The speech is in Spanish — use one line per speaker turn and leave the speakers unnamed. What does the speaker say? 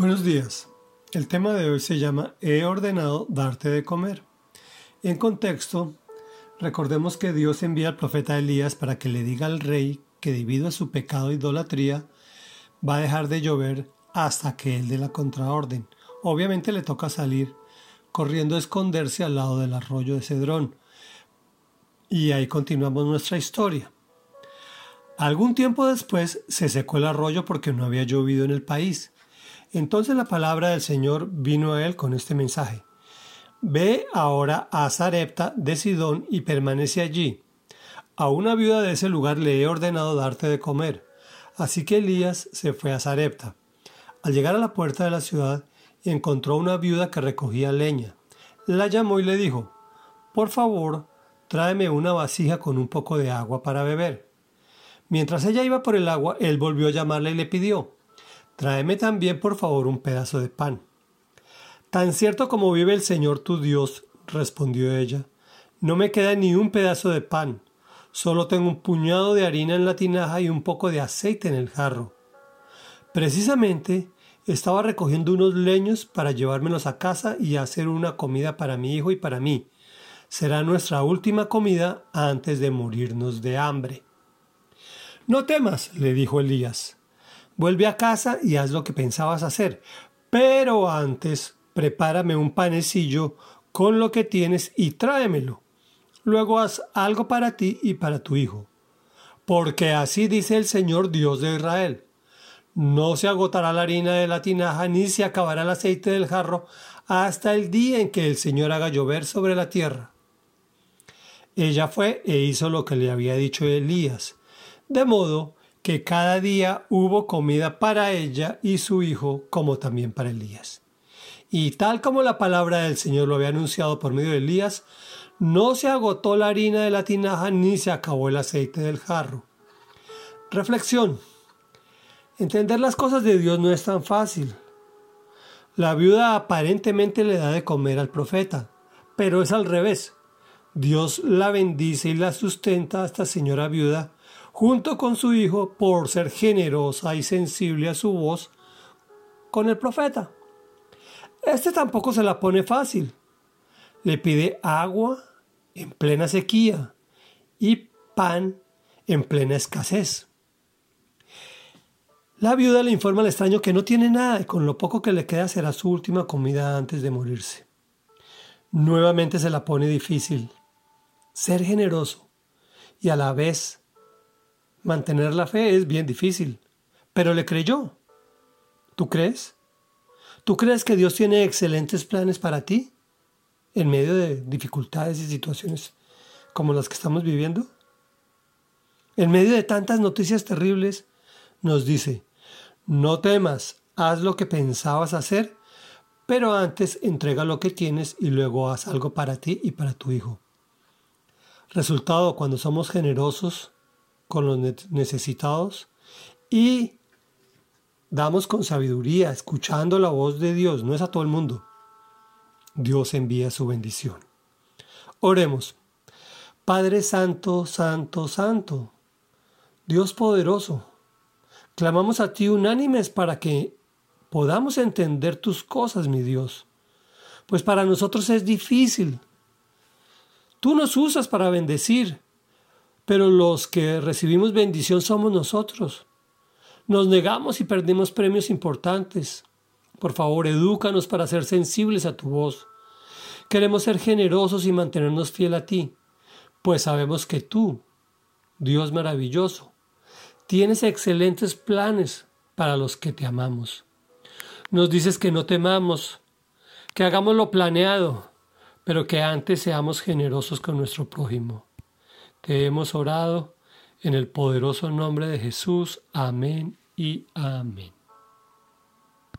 Buenos días. El tema de hoy se llama He ordenado darte de comer. En contexto, recordemos que Dios envía al profeta Elías para que le diga al rey que debido a su pecado e idolatría va a dejar de llover hasta que él dé la contraorden. Obviamente le toca salir corriendo a esconderse al lado del arroyo de Cedrón. Y ahí continuamos nuestra historia. Algún tiempo después se secó el arroyo porque no había llovido en el país. Entonces la palabra del Señor vino a él con este mensaje. Ve ahora a Zarepta de Sidón y permanece allí. A una viuda de ese lugar le he ordenado darte de comer. Así que Elías se fue a Zarepta. Al llegar a la puerta de la ciudad, encontró una viuda que recogía leña. La llamó y le dijo, Por favor, tráeme una vasija con un poco de agua para beber. Mientras ella iba por el agua, él volvió a llamarla y le pidió, Tráeme también por favor un pedazo de pan. Tan cierto como vive el Señor tu Dios, respondió ella, no me queda ni un pedazo de pan, solo tengo un puñado de harina en la tinaja y un poco de aceite en el jarro. Precisamente estaba recogiendo unos leños para llevármelos a casa y hacer una comida para mi hijo y para mí. Será nuestra última comida antes de morirnos de hambre. No temas, le dijo Elías. Vuelve a casa y haz lo que pensabas hacer. Pero antes, prepárame un panecillo con lo que tienes y tráemelo. Luego haz algo para ti y para tu hijo. Porque así dice el Señor Dios de Israel. No se agotará la harina de la tinaja ni se acabará el aceite del jarro hasta el día en que el Señor haga llover sobre la tierra. Ella fue e hizo lo que le había dicho Elías, de modo que cada día hubo comida para ella y su hijo, como también para Elías. Y tal como la palabra del Señor lo había anunciado por medio de Elías, no se agotó la harina de la tinaja ni se acabó el aceite del jarro. Reflexión. Entender las cosas de Dios no es tan fácil. La viuda aparentemente le da de comer al profeta, pero es al revés. Dios la bendice y la sustenta a esta señora viuda junto con su hijo por ser generosa y sensible a su voz con el profeta. Este tampoco se la pone fácil. Le pide agua en plena sequía y pan en plena escasez. La viuda le informa al extraño que no tiene nada y con lo poco que le queda será su última comida antes de morirse. Nuevamente se la pone difícil. Ser generoso y a la vez Mantener la fe es bien difícil, pero le creyó. ¿Tú crees? ¿Tú crees que Dios tiene excelentes planes para ti en medio de dificultades y situaciones como las que estamos viviendo? En medio de tantas noticias terribles, nos dice, no temas, haz lo que pensabas hacer, pero antes entrega lo que tienes y luego haz algo para ti y para tu hijo. Resultado, cuando somos generosos, con los necesitados y damos con sabiduría, escuchando la voz de Dios, no es a todo el mundo. Dios envía su bendición. Oremos. Padre Santo, Santo, Santo, Dios poderoso, clamamos a ti unánimes para que podamos entender tus cosas, mi Dios, pues para nosotros es difícil. Tú nos usas para bendecir, pero los que recibimos bendición somos nosotros. Nos negamos y perdemos premios importantes. Por favor, edúcanos para ser sensibles a tu voz. Queremos ser generosos y mantenernos fiel a ti, pues sabemos que tú, Dios maravilloso, tienes excelentes planes para los que te amamos. Nos dices que no temamos, que hagamos lo planeado, pero que antes seamos generosos con nuestro prójimo. Te hemos orado en el poderoso nombre de Jesús. Amén y amén.